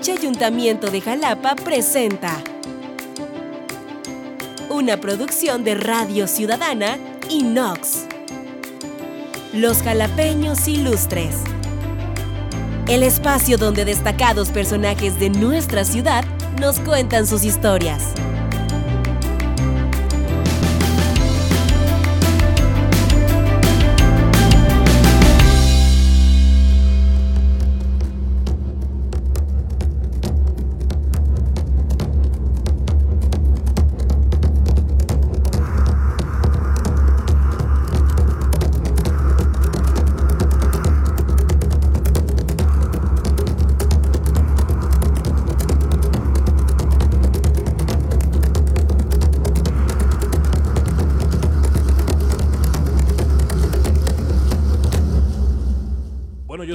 H Ayuntamiento de Jalapa presenta una producción de Radio Ciudadana y Nox. Los jalapeños ilustres. El espacio donde destacados personajes de nuestra ciudad nos cuentan sus historias.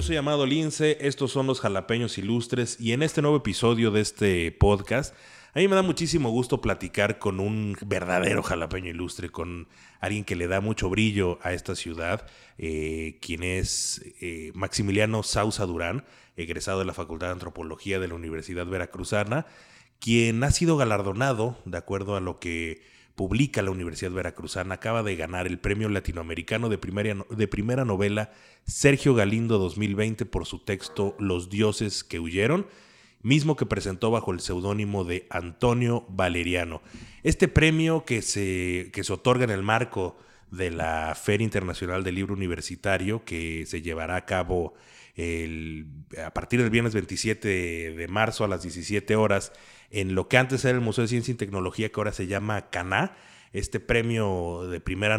Soy Amado Lince, estos son los jalapeños ilustres y en este nuevo episodio de este podcast, a mí me da muchísimo gusto platicar con un verdadero jalapeño ilustre, con alguien que le da mucho brillo a esta ciudad, eh, quien es eh, Maximiliano Sausa Durán, egresado de la Facultad de Antropología de la Universidad Veracruzana, quien ha sido galardonado, de acuerdo a lo que publica la Universidad Veracruzana, acaba de ganar el Premio Latinoamericano de primera, de primera novela Sergio Galindo 2020 por su texto Los dioses que huyeron, mismo que presentó bajo el seudónimo de Antonio Valeriano. Este premio que se, que se otorga en el marco de la Feria Internacional del Libro Universitario que se llevará a cabo el, a partir del viernes 27 de marzo a las 17 horas en lo que antes era el Museo de Ciencia y Tecnología, que ahora se llama CANA, este premio de primera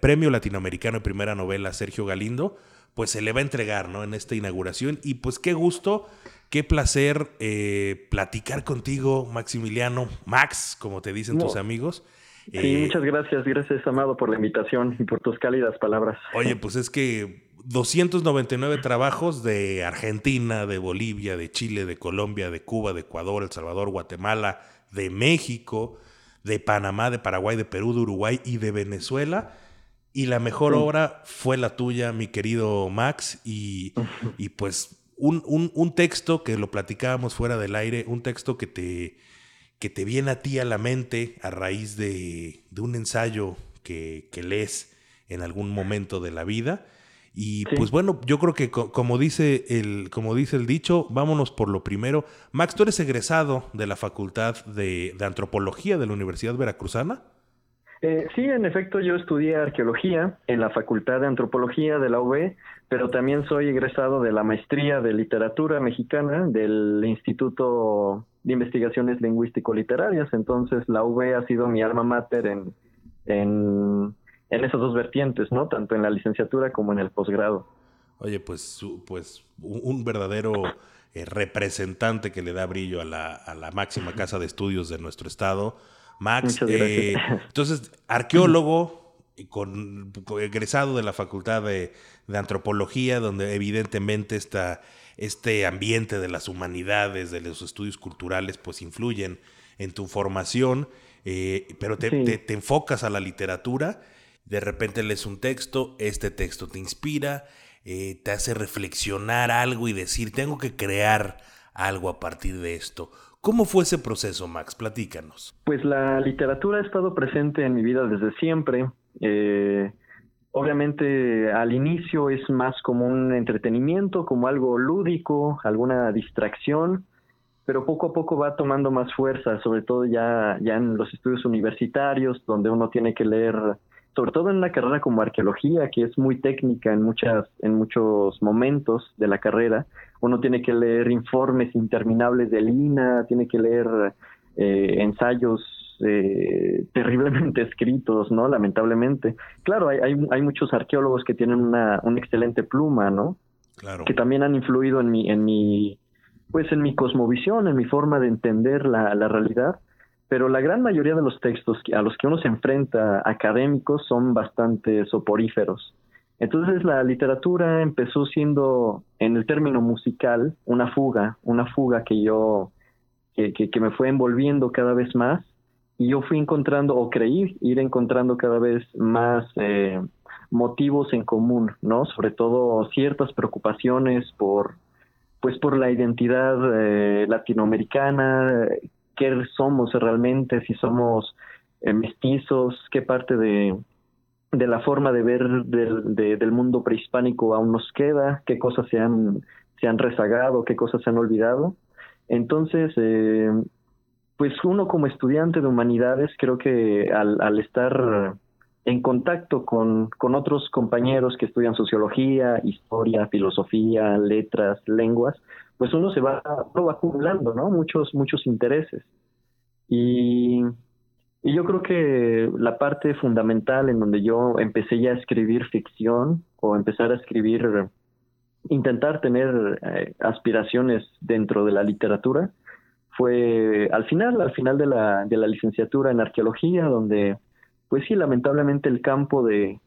premio latinoamericano de primera novela Sergio Galindo, pues se le va a entregar, ¿no? En esta inauguración. Y pues qué gusto, qué placer eh, platicar contigo, Maximiliano, Max, como te dicen tus amigos. Sí, eh, muchas gracias, gracias Amado por la invitación y por tus cálidas palabras. Oye, pues es que 299 trabajos de Argentina, de Bolivia, de Chile, de Colombia, de Cuba, de Ecuador, El Salvador, Guatemala, de México, de Panamá, de Paraguay, de Perú, de Uruguay y de Venezuela. Y la mejor obra fue la tuya, mi querido Max. Y, y pues un, un, texto que lo platicábamos fuera del aire, un texto que te, que te viene a ti a la mente a raíz de, de un ensayo que, que lees en algún momento de la vida y pues bueno, yo creo que como dice, el, como dice el dicho, vámonos por lo primero. Max, tú eres egresado de la Facultad de, Antropología de la Universidad Veracruzana. Eh, sí, en efecto, yo estudié arqueología en la Facultad de Antropología de la UB, pero también soy egresado de la maestría de literatura mexicana del Instituto de Investigaciones Lingüístico-Literarias. Entonces, la UB ha sido mi alma mater en, en en esas dos vertientes, ¿no? Tanto en la licenciatura como en el posgrado. Oye, pues, pues un verdadero eh, representante que le da brillo a la, a la, máxima casa de estudios de nuestro estado. Max, eh, entonces, arqueólogo, con, egresado de la Facultad de, Antropología, donde evidentemente está este ambiente de las humanidades, de los estudios culturales, pues influyen en tu formación, eh, pero te, te, enfocas a la literatura de repente lees un texto, este texto te inspira, eh, te hace reflexionar algo y decir, tengo que crear algo a partir de esto. ¿Cómo fue ese proceso, Max? Platícanos. Pues la literatura ha estado presente en mi vida desde siempre. Eh, obviamente al inicio es más como un entretenimiento, como algo lúdico, alguna distracción, pero poco a poco va tomando más fuerza, sobre todo ya, ya en los estudios universitarios, donde uno tiene que leer sobre todo en una carrera como arqueología, que es muy técnica en muchas, en muchos momentos de la carrera, uno tiene que leer informes interminables de Lina, tiene que leer eh, ensayos eh, terriblemente escritos, ¿no? Lamentablemente. Claro, hay, hay, hay muchos arqueólogos que tienen una, una excelente pluma, ¿no? Claro. Que también han influido en mi, en mi, pues en mi cosmovisión, en mi forma de entender la, la realidad pero la gran mayoría de los textos a los que uno se enfrenta académicos son bastante soporíferos. Entonces la literatura empezó siendo, en el término musical, una fuga, una fuga que yo, que, que, me fue envolviendo cada vez más y yo fui encontrando, o creí ir encontrando cada vez más eh, motivos en común, ¿no? Sobre todo ciertas preocupaciones por pues por la identidad eh, latinoamericana, qué somos realmente, si somos eh, mestizos, qué parte de, de la forma de ver del, del mundo prehispánico aún nos queda, qué cosas se han, se han rezagado, qué cosas se han olvidado. Entonces, eh, pues uno como estudiante de humanidades, creo que al, al estar en contacto con, con, otros compañeros que estudian sociología, historia, filosofía, letras, lenguas, pues uno se va, uno va acumulando, ¿no? Muchos, muchos intereses. Y y yo creo que la parte fundamental en donde yo empecé ya a escribir ficción o empezar a escribir, intentar tener eh, aspiraciones dentro de la literatura, fue al final, al final de la, de la licenciatura en arqueología, donde, pues sí, lamentablemente el campo de,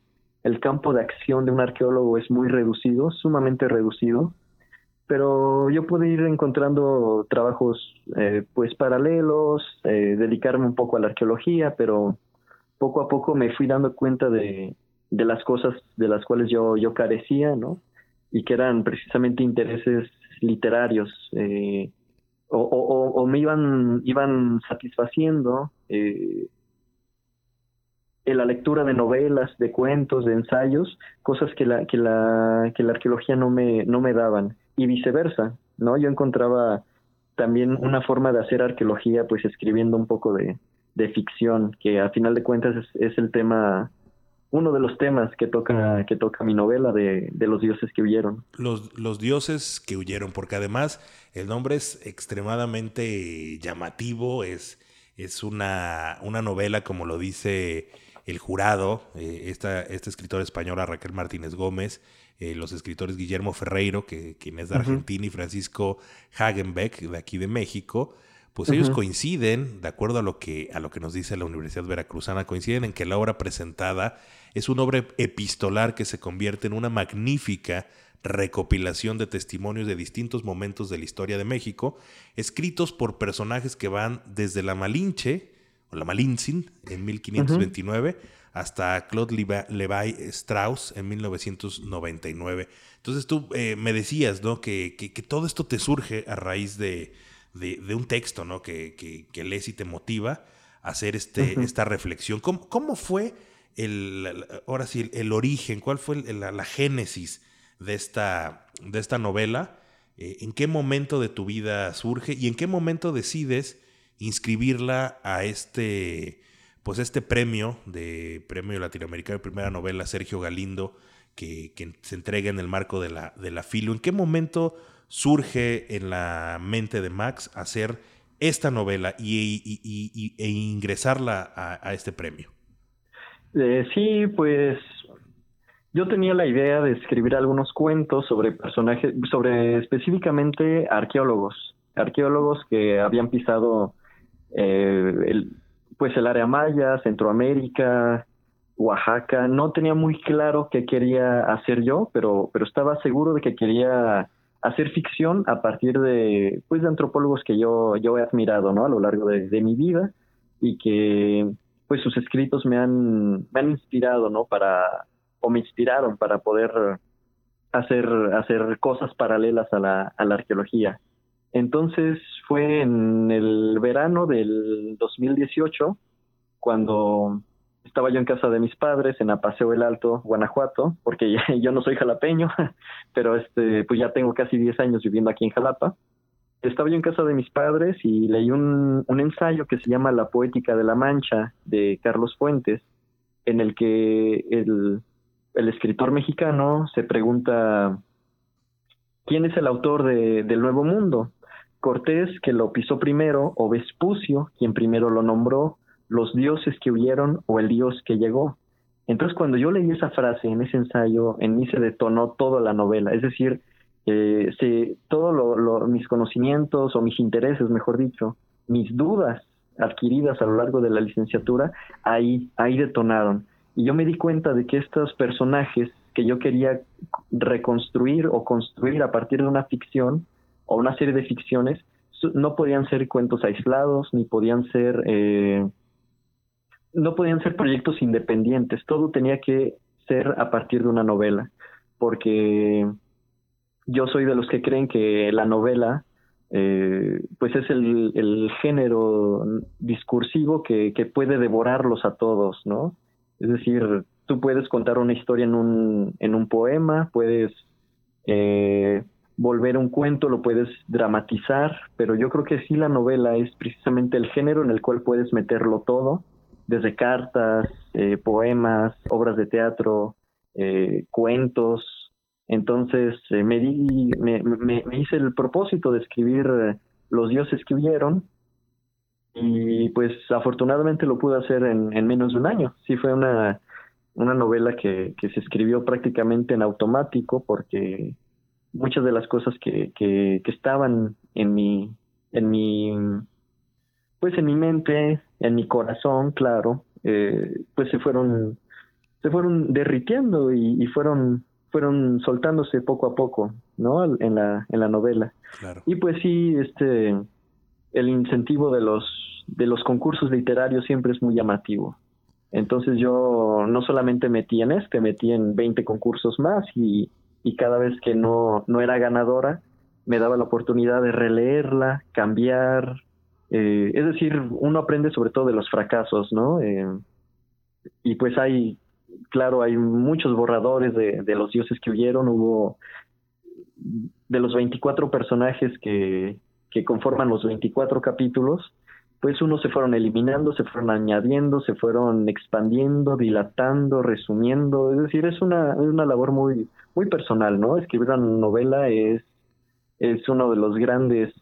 el campo de acción de un arqueólogo es muy reducido, sumamente reducido, pero yo pude ir encontrando trabajos eh, pues paralelos, eh, dedicarme un poco a la arqueología, pero poco a poco me fui dando cuenta de, de las cosas de las cuales yo, yo carecía, ¿no? Y que eran precisamente intereses literarios, eh, o, o, o, me iban, iban satisfaciendo eh, en la lectura de novelas, de cuentos, de ensayos, cosas que la, que la, que la arqueología no me, no me daban y viceversa, ¿no? Yo encontraba también una forma de hacer arqueología, pues escribiendo un poco de, de ficción, que a final de cuentas es, es, el tema, uno de los temas que toca, que toca mi novela de, de, los dioses que huyeron. Los, los dioses que huyeron, porque además el nombre es extremadamente llamativo, es, es una, una novela, como lo dice el jurado, eh, esta, esta escritora española Raquel Martínez Gómez, eh, los escritores Guillermo Ferreiro, que, quien es de Argentina, y Francisco Hagenbeck, de aquí de México, pues ellos coinciden, de acuerdo a lo, que, a lo que nos dice la Universidad Veracruzana, coinciden en que la obra presentada es una obra epistolar que se convierte en una magnífica recopilación de testimonios de distintos momentos de la historia de México, escritos por personajes que van desde la Malinche, o la Malintzin, en 1529, hasta Claude Levi Strauss en 1999. Entonces tú eh, me decías, ¿no? Que, que, todo esto te surge a raíz de, de, un texto, ¿no? Que, que, lees y te motiva a hacer este, esta reflexión. ¿Cómo, ¿Cómo, fue el, ahora sí, el, origen? ¿Cuál fue la, génesis de esta, de esta novela? Eh, ¿En qué momento de tu vida surge y en qué momento decides inscribirla a este pues este premio de Premio Latinoamericano de Primera Novela Sergio Galindo que, se entrega en el marco de la, de la FILO. ¿En qué momento surge en la mente de Max hacer esta novela y, e ingresarla a, este premio? Eh, sí, pues yo tenía la idea de escribir algunos cuentos sobre personajes, sobre específicamente arqueólogos, arqueólogos que habían pisado eh, el, pues el área maya, Centroamérica, Oaxaca, no tenía muy claro qué quería hacer yo, pero, pero estaba seguro de que quería hacer ficción a partir de, pues, de antropólogos que yo, yo he admirado, ¿no? A lo largo de, mi vida y que, pues, sus escritos me han, me han inspirado, ¿no? Para, o me inspiraron para poder hacer, hacer cosas paralelas a la, a la arqueología. Entonces fue en el verano del 2018 cuando estaba yo en casa de mis padres en Apaseo el Alto, Guanajuato, porque yo no soy jalapeño, pero este pues ya tengo casi 10 años viviendo aquí en Jalapa. Estaba yo en casa de mis padres y leí un, un ensayo que se llama La poética de la Mancha de Carlos Fuentes, en el que el, escritor mexicano se pregunta quién es el autor de, del Nuevo Mundo Cortés, que lo pisó primero, o Vespucio, quien primero lo nombró, los dioses que huyeron o el dios que llegó. Entonces, cuando yo leí esa frase en ese ensayo, en mí se detonó toda la novela. Es decir, eh, todos mis conocimientos o mis intereses, mejor dicho, mis dudas adquiridas a lo largo de la licenciatura, ahí, ahí detonaron. Y yo me di cuenta de que estos personajes que yo quería reconstruir o construir a partir de una ficción, o una serie de ficciones no podían ser cuentos aislados ni podían ser eh, no podían ser proyectos independientes todo tenía que ser a partir de una novela porque yo soy de los que creen que la novela eh, pues es el, el, género discursivo que, que, puede devorarlos a todos, ¿no? Es decir, tú puedes contar una historia en un, en un poema, puedes eh, volver un cuento, lo puedes dramatizar, pero yo creo que sí la novela es precisamente el género en el cual puedes meterlo todo, desde cartas, eh, poemas, obras de teatro, eh, cuentos. Entonces eh, me, di, me, me, hice el propósito de escribir Los dioses que huyeron y pues afortunadamente lo pude hacer en, en menos de un año. Sí fue una, una novela que, que se escribió prácticamente en automático porque muchas de las cosas que, que, que estaban en mi, en mi, pues en mi mente, en mi corazón, claro, eh, pues se fueron, se fueron derritiendo y, y, fueron, fueron soltándose poco a poco, ¿no? En la, en la novela. Y pues sí, este, el incentivo de los, de los concursos literarios siempre es muy llamativo. Entonces yo no solamente metí en este, metí en 20 concursos más y, y cada vez que no, no era ganadora, me daba la oportunidad de releerla, cambiar. Eh, es decir, uno aprende sobre todo de los fracasos, ¿no? Eh, y pues hay, claro, hay muchos borradores de, de, los dioses que huyeron. Hubo de los 24 personajes que, que conforman los 24 capítulos, pues unos se fueron eliminando, se fueron añadiendo, se fueron expandiendo, dilatando, resumiendo, es decir, es una, es una labor muy, muy personal, ¿no? Escribir una novela es, es uno de los grandes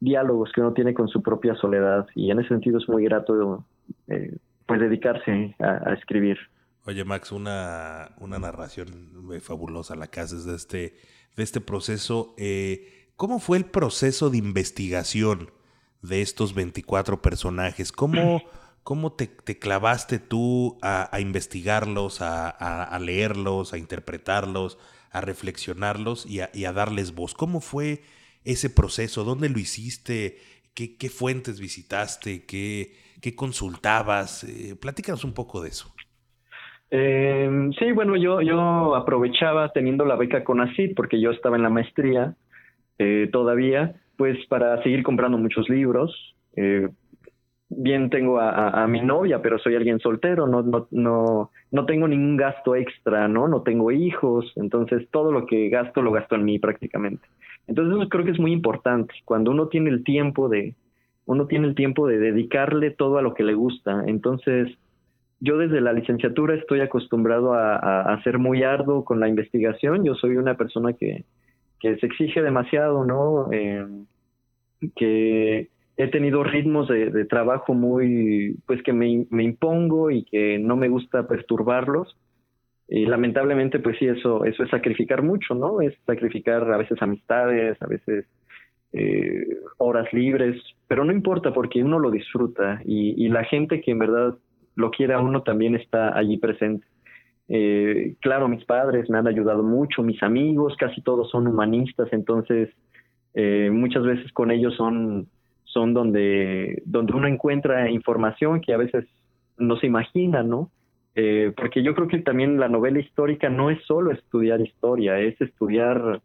diálogos que uno tiene con su propia soledad y en ese sentido es muy grato eh, pues dedicarse a, escribir. Oye Max, una, una narración fabulosa la que haces de este, de este proceso. Eh, ¿Cómo fue el proceso de investigación? De estos 24 personajes. ¿Cómo, cómo te, clavaste tú a, investigarlos, a, leerlos, a interpretarlos, a reflexionarlos y a, darles voz? ¿Cómo fue ese proceso? ¿Dónde lo hiciste? ¿Qué, qué fuentes visitaste? ¿Qué, qué consultabas? Eh, platícanos un poco de eso. Eh, sí, bueno, yo, yo aprovechaba teniendo la beca con ACID porque yo estaba en la maestría eh, todavía pues para seguir comprando muchos libros. Eh, bien tengo a, mi novia, pero soy alguien soltero, no, no, no, no tengo ningún gasto extra, ¿no? No tengo hijos, entonces todo lo que gasto lo gasto en mí prácticamente. Entonces eso creo que es muy importante. Cuando uno tiene el tiempo de, uno tiene el tiempo de dedicarle todo a lo que le gusta. Entonces, yo desde la licenciatura estoy acostumbrado a, a, a ser muy arduo con la investigación. Yo soy una persona que, que se exige demasiado, ¿no? Eh, que he tenido ritmos de, trabajo muy, pues que me, me, impongo y que no me gusta perturbarlos. Y lamentablemente, pues sí, eso, eso es sacrificar mucho, ¿no? Es sacrificar a veces amistades, a veces eh, horas libres, pero no importa porque uno lo disfruta y, y la gente que en verdad lo quiere a uno también está allí presente. Eh, claro, mis padres me han ayudado mucho, mis amigos, casi todos son humanistas, entonces eh, muchas veces con ellos son, son donde, donde uno encuentra información que a veces no se imagina, ¿no? Eh, porque yo creo que también la novela histórica no es solo estudiar historia, es estudiar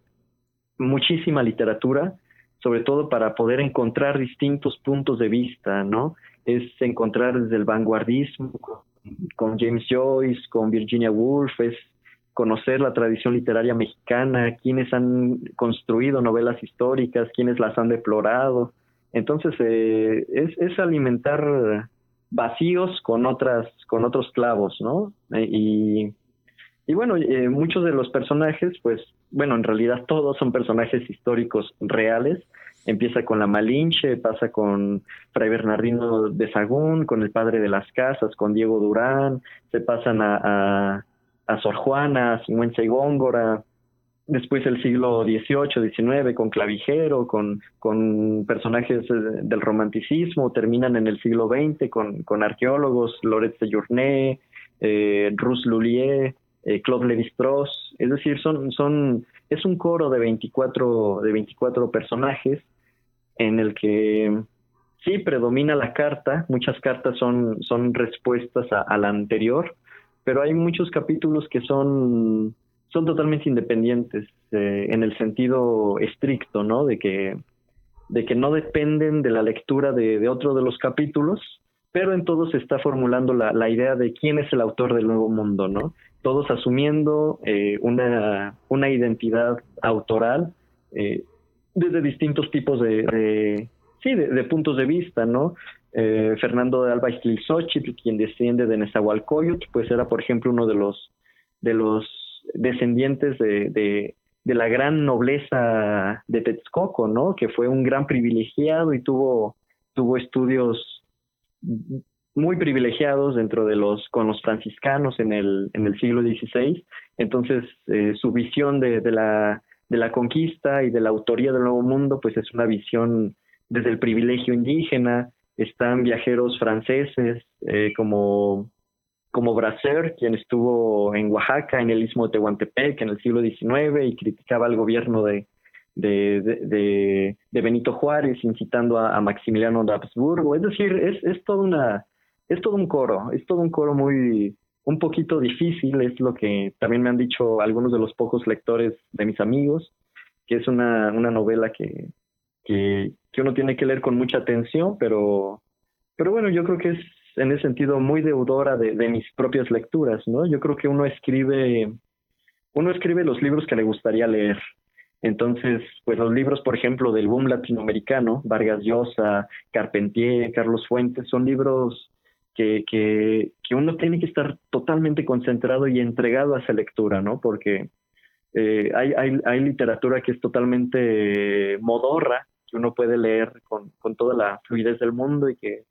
muchísima literatura, sobre todo para poder encontrar distintos puntos de vista, ¿no? Es encontrar desde el vanguardismo, con James Joyce, con Virginia Woolf, es conocer la tradición literaria mexicana, quienes han construido novelas históricas, quienes las han deplorado. Entonces eh, es, es, alimentar vacíos con otras, con otros clavos, ¿no? Eh, y, y bueno, eh, muchos de los personajes, pues, bueno, en realidad todos son personajes históricos reales, Empieza con la Malinche, pasa con Fray Bernardino de Sagún, con el padre de las casas, con Diego Durán, se pasan a, a, Sor Juana, Sigüenza y Góngora, después el siglo XVIII, XIX, con Clavijero, con, con personajes eh, del romanticismo, terminan en el siglo XX con, con arqueólogos, Loret de Journet, eh, Rus Lullier, eh, Claude Lévi-Strauss, es decir, son, son, es un coro de 24, de 24 personajes en el que sí predomina la carta, muchas cartas son, son respuestas a, la anterior, pero hay muchos capítulos que son, son totalmente independientes eh, en el sentido estricto, ¿no? De que, de que no dependen de la lectura de otro de los capítulos, pero en todos se está formulando la, la, idea de quién es el autor del Nuevo Mundo, ¿no? Todos asumiendo eh, una, una identidad autoral eh, desde distintos tipos de, de sí, de, puntos de vista, ¿no? Eh, Fernando de Alba Xochitl, quien desciende de Nezahualcóyotl, pues era, por ejemplo, uno de los, de los descendientes de, de, de la gran nobleza de Texcoco, ¿no? Que fue un gran privilegiado y tuvo, tuvo estudios muy privilegiados dentro de los con los franciscanos en el en el siglo XVI entonces eh, su visión de, la de la conquista y de la autoría del nuevo mundo pues es una visión desde el privilegio indígena. Están viajeros franceses eh, como como Bracer, quien estuvo en Oaxaca, en el istmo de Tehuantepec en el siglo XIX y criticaba al gobierno de, de, de, Benito Juárez, incitando a, Maximiliano de Habsburgo. Es decir, es, es todo una, es todo un coro, es todo un coro muy, un poquito difícil, es lo que también me han dicho algunos de los pocos lectores de mis amigos, que es una, una novela que, que, que uno tiene que leer con mucha atención, pero, pero bueno, yo creo que es en ese sentido muy deudora de, de, mis propias lecturas, ¿no? Yo creo que uno escribe, uno escribe los libros que le gustaría leer. Entonces, pues los libros, por ejemplo, del boom latinoamericano, Vargas Llosa, Carpentier, Carlos Fuentes, son libros que, que, que uno tiene que estar totalmente concentrado y entregado a esa lectura, ¿no? Porque eh, hay, hay, hay literatura que es totalmente modorra, que uno puede leer con, con toda la fluidez del mundo y que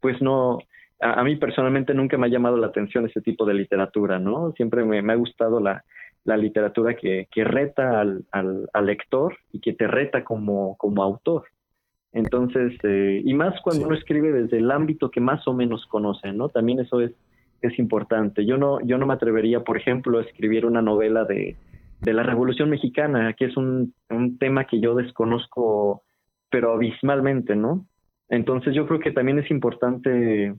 pues no, a, a, mí personalmente nunca me ha llamado la atención ese tipo de literatura, ¿no? Siempre me, me ha gustado la, la literatura que, que reta al, al, al, lector y que te reta como, como autor. Entonces, eh, y más cuando sí. uno escribe desde el ámbito que más o menos conoce, ¿no? También eso es, es importante. Yo no, yo no me atrevería, por ejemplo, a escribir una novela de, de la Revolución Mexicana, que es un, un tema que yo desconozco, pero abismalmente, ¿no? Entonces yo creo que también es importante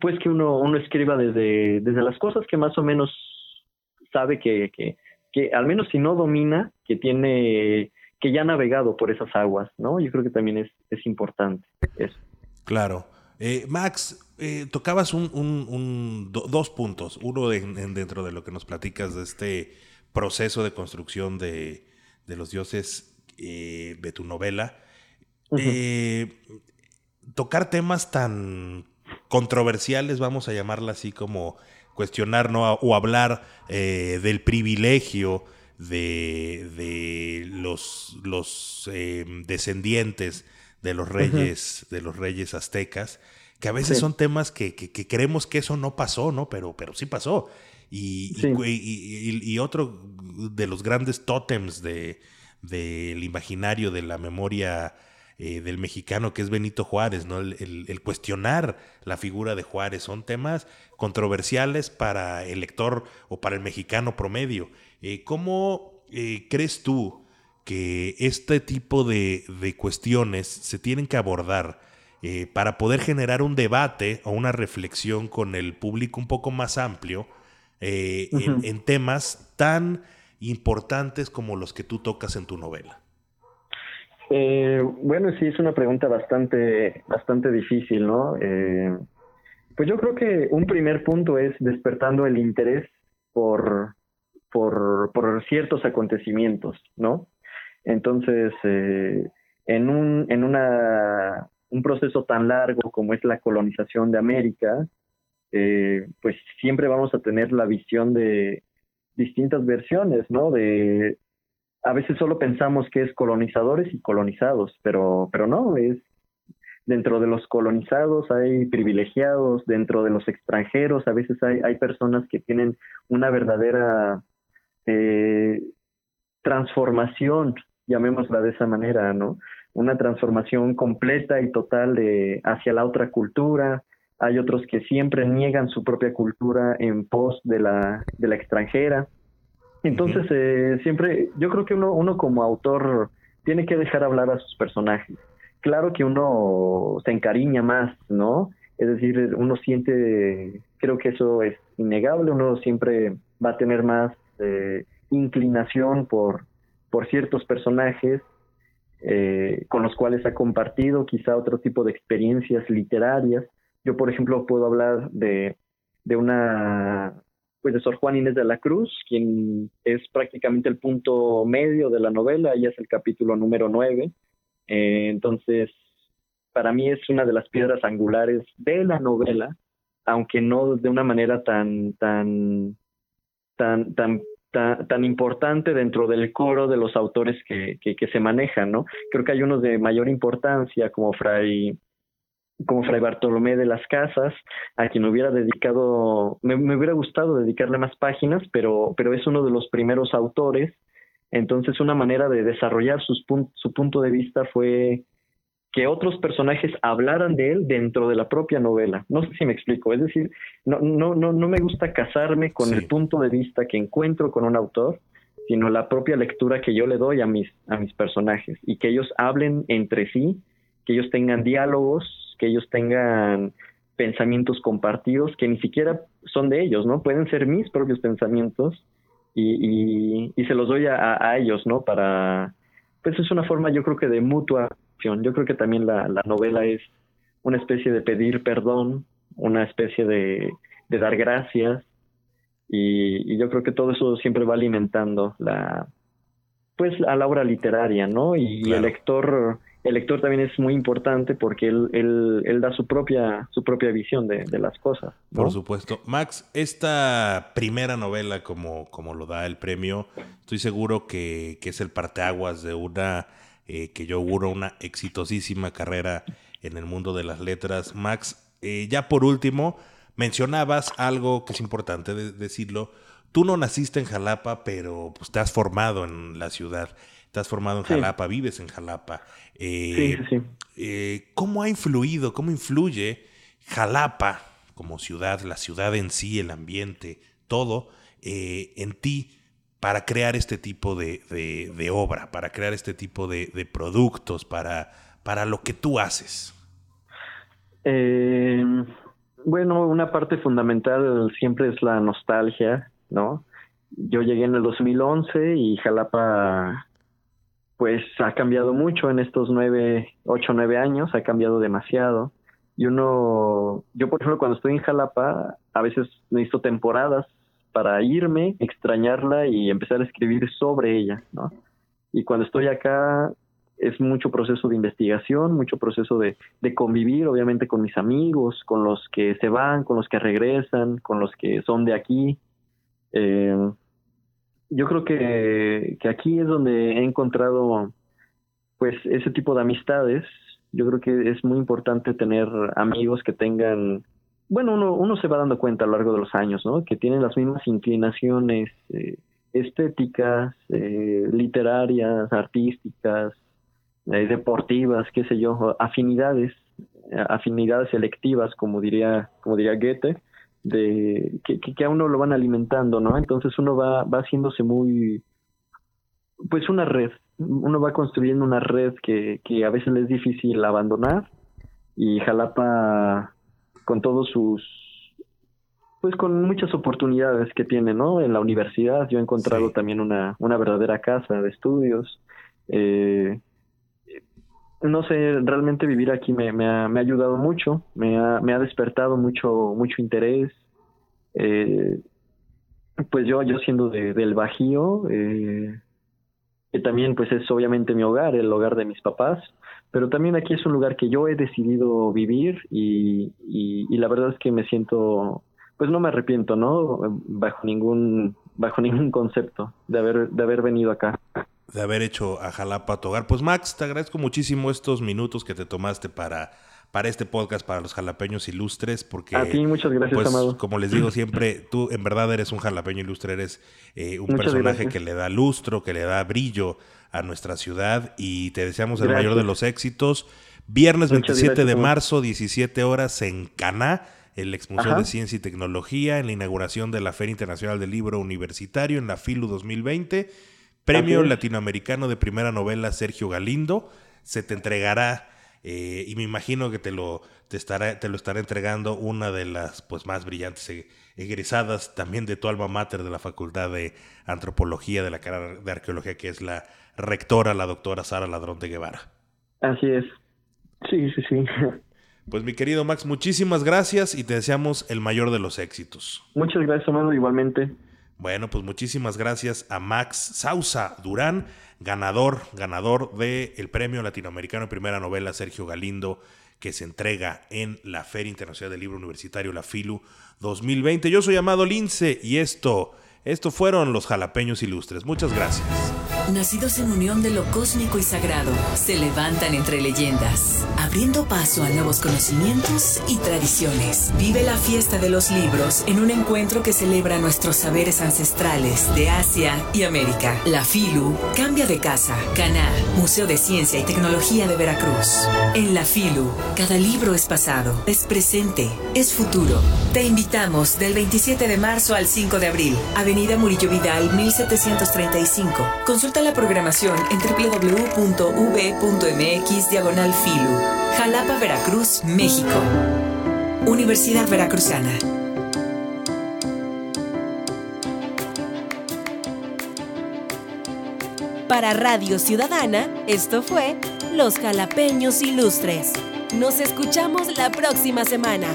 pues que uno, uno escriba desde, desde las cosas que más o menos sabe que, que, que al menos si no domina, que tiene, que ya ha navegado por esas aguas, ¿no? Yo creo que también es, es importante eso. Claro. Eh, Max, eh, tocabas un, un, un do, dos puntos. Uno en, en dentro de lo que nos platicas de este proceso de construcción de, de los dioses eh, de tu novela. Uh -huh tocar temas tan controversiales, vamos a llamarla así como cuestionar ¿no? o hablar eh, del privilegio de, de los, los eh, descendientes de los reyes, uh -huh. de los reyes aztecas, que a veces sí. son temas que, que, que, creemos que eso no pasó, ¿no? Pero, pero sí pasó. Y, sí. y, y, y otro de los grandes tótems del de, imaginario de la memoria eh, del mexicano que es Benito Juárez, ¿no? El, el, el, cuestionar la figura de Juárez son temas controversiales para el lector o para el mexicano promedio. Eh, ¿Cómo eh, crees tú que este tipo de, de, cuestiones se tienen que abordar para poder generar un debate o una reflexión con el público un poco más amplio uh -huh. en, en temas tan importantes como los que tú tocas en tu novela? Eh, bueno, sí, es una pregunta bastante, bastante difícil, ¿no? Eh, pues yo creo que un primer punto es despertando el interés por, por, por ciertos acontecimientos, ¿no? Entonces, eh, en, un, en una, un proceso tan largo como es la colonización de América, eh, pues siempre vamos a tener la visión de distintas versiones, ¿no? De a veces solo pensamos que es colonizadores y colonizados, pero, pero no, es dentro de los colonizados hay privilegiados, dentro de los extranjeros a veces hay, hay personas que tienen una verdadera eh, transformación, llamémosla de esa manera, ¿no? Una transformación completa y total de hacia la otra cultura. Hay otros que siempre niegan su propia cultura en pos de la, de la extranjera entonces, eh, siempre, yo creo que uno, uno como autor tiene que dejar hablar a sus personajes. Claro que uno se encariña más, ¿no? Es decir, uno siente, creo que eso es innegable, uno siempre va a tener más eh, inclinación por, por ciertos personajes eh, con los cuales ha compartido quizá otro tipo de experiencias literarias. Yo, por ejemplo, puedo hablar de, de una, pues de Sor Juan Inés de la Cruz, quien es prácticamente el punto medio de la novela, ella es el capítulo número nueve. Eh, entonces, para mí es una de las piedras angulares de la novela, aunque no de una manera tan, tan, tan, tan tan, importante dentro del coro de los autores que, que, se manejan, ¿no? Creo que hay unos de mayor importancia, como Fray como Fray Bartolomé de las Casas, a quien hubiera dedicado, me, hubiera gustado dedicarle más páginas, pero, pero es uno de los primeros autores, entonces una manera de desarrollar sus su punto de vista fue que otros personajes hablaran de él dentro de la propia novela. No sé si me explico, es decir, no, no, no, no me gusta casarme con el punto de vista que encuentro con un autor, sino la propia lectura que yo le doy a mis, a mis personajes y que ellos hablen entre sí, que ellos tengan diálogos, que ellos tengan pensamientos compartidos que ni siquiera son de ellos, ¿no? Pueden ser mis propios pensamientos y, y, se los doy a, a ellos, ¿no? Para, pues es una forma yo creo que de mutua yo creo que también la, novela es una especie de pedir perdón, una especie de, dar gracias y, yo creo que todo eso siempre va alimentando la pues a la obra literaria, ¿no? Y el lector el lector también es muy importante porque él, él, da su propia, su propia visión de, las cosas. Por supuesto. Max, esta primera novela, como, como lo da el premio, estoy seguro que, que es el parteaguas de una eh, que yo auguro una exitosísima carrera en el mundo de las letras. Max, eh, ya por último, mencionabas algo que es importante decirlo. Tú no naciste en Jalapa, pero pues, te has formado en la ciudad. Has formado en Jalapa, vives en Jalapa. Eh, sí, sí, ¿Cómo ha influido, cómo influye Jalapa como ciudad, la ciudad en sí, el ambiente, todo, en ti para crear este tipo de, de, obra, para crear este tipo de, productos, para, para lo que tú haces? Eh, bueno, una parte fundamental siempre es la nostalgia, ¿no? Yo llegué en el 2011 y Jalapa pues ha cambiado mucho en estos nueve, ocho, nueve años, ha cambiado demasiado. Y uno, yo por ejemplo cuando estoy en Jalapa, a veces necesito temporadas para irme, extrañarla y empezar a escribir sobre ella, ¿no? Y cuando estoy acá es mucho proceso de investigación, mucho proceso de, convivir, obviamente, con mis amigos, con los que se van, con los que regresan, con los que son de aquí. Eh, yo creo que, que aquí es donde he encontrado pues ese tipo de amistades. Yo creo que es muy importante tener amigos que tengan bueno, uno, uno se va dando cuenta a lo largo de los años, ¿no? Que tienen las mismas inclinaciones eh, estéticas, eh, literarias, artísticas, eh, deportivas, qué sé yo, afinidades, afinidades selectivas, como diría, como diría Goethe, de que, que, a uno lo van alimentando, ¿no? Entonces uno va, va haciéndose muy, pues una red, uno va construyendo una red que, que a veces le es difícil abandonar y Jalapa con todos sus pues con muchas oportunidades que tiene, ¿no? En la universidad yo he encontrado también una, una verdadera casa de estudios. Eh, no sé, realmente vivir aquí me, ha, me ha ayudado mucho, me ha, me ha despertado mucho, mucho interés. Eh, pues yo, yo siendo de, del Bajío, eh, que también pues es obviamente mi hogar, el hogar de mis papás, pero también aquí es un lugar que yo he decidido vivir y, y, la verdad es que me siento, pues no me arrepiento, ¿no? Bajo ningún, bajo ningún concepto de haber, de haber venido acá. De haber hecho a Jalapa tu hogar. Pues Max, te agradezco muchísimo estos minutos que te tomaste para para este podcast para los jalapeños ilustres, porque... A ti, muchas gracias, pues, Amado. Como les digo siempre, tú en verdad eres un jalapeño ilustre, eres eh, un personaje que le da lustro, que le da brillo a nuestra ciudad y te deseamos el mayor de los éxitos. Viernes 27 de marzo, 17 horas en Caná, el ex Museo de Ciencia y Tecnología, en la inauguración de la Feria Internacional del Libro Universitario en la FILU 2020. Premio Latinoamericano de Primera Novela Sergio Galindo. Se te entregará eh, y me imagino que te lo, te, estará, te lo estará entregando una de las pues, más brillantes e, egresadas también de tu alma mater de la Facultad de Antropología de la carrera de Arqueología, que es la rectora, la doctora Sara Ladrón de Guevara. Así es. Sí, sí, sí. Pues mi querido Max, muchísimas gracias y te deseamos el mayor de los éxitos. Muchas gracias, Amado, igualmente. Bueno, pues muchísimas gracias a Max Sausa Durán, ganador, ganador del Premio Latinoamericano de Primera Novela Sergio Galindo, que se entrega en la Feria Internacional del Libro Universitario, la FILU 2020. Yo soy Amado Lince y esto, esto fueron los jalapeños ilustres. Muchas gracias nacidos en unión de lo cósmico y sagrado, se levantan entre leyendas, abriendo paso a nuevos conocimientos y tradiciones. Vive la fiesta de los libros en un encuentro que celebra nuestros saberes ancestrales de Asia y América. La FILU cambia de casa. Caná, Museo de Ciencia y Tecnología de Veracruz. En la FILU, cada libro es pasado, es presente, es futuro. Te invitamos del 27 de marzo al 5 de abril. Avenida Murillo Vidal, 1735. La programación en www.v.mx diagonal filu. Jalapa, Veracruz, México. Universidad Veracruzana. Para Radio Ciudadana, esto fue Los Jalapeños Ilustres. Nos escuchamos la próxima semana.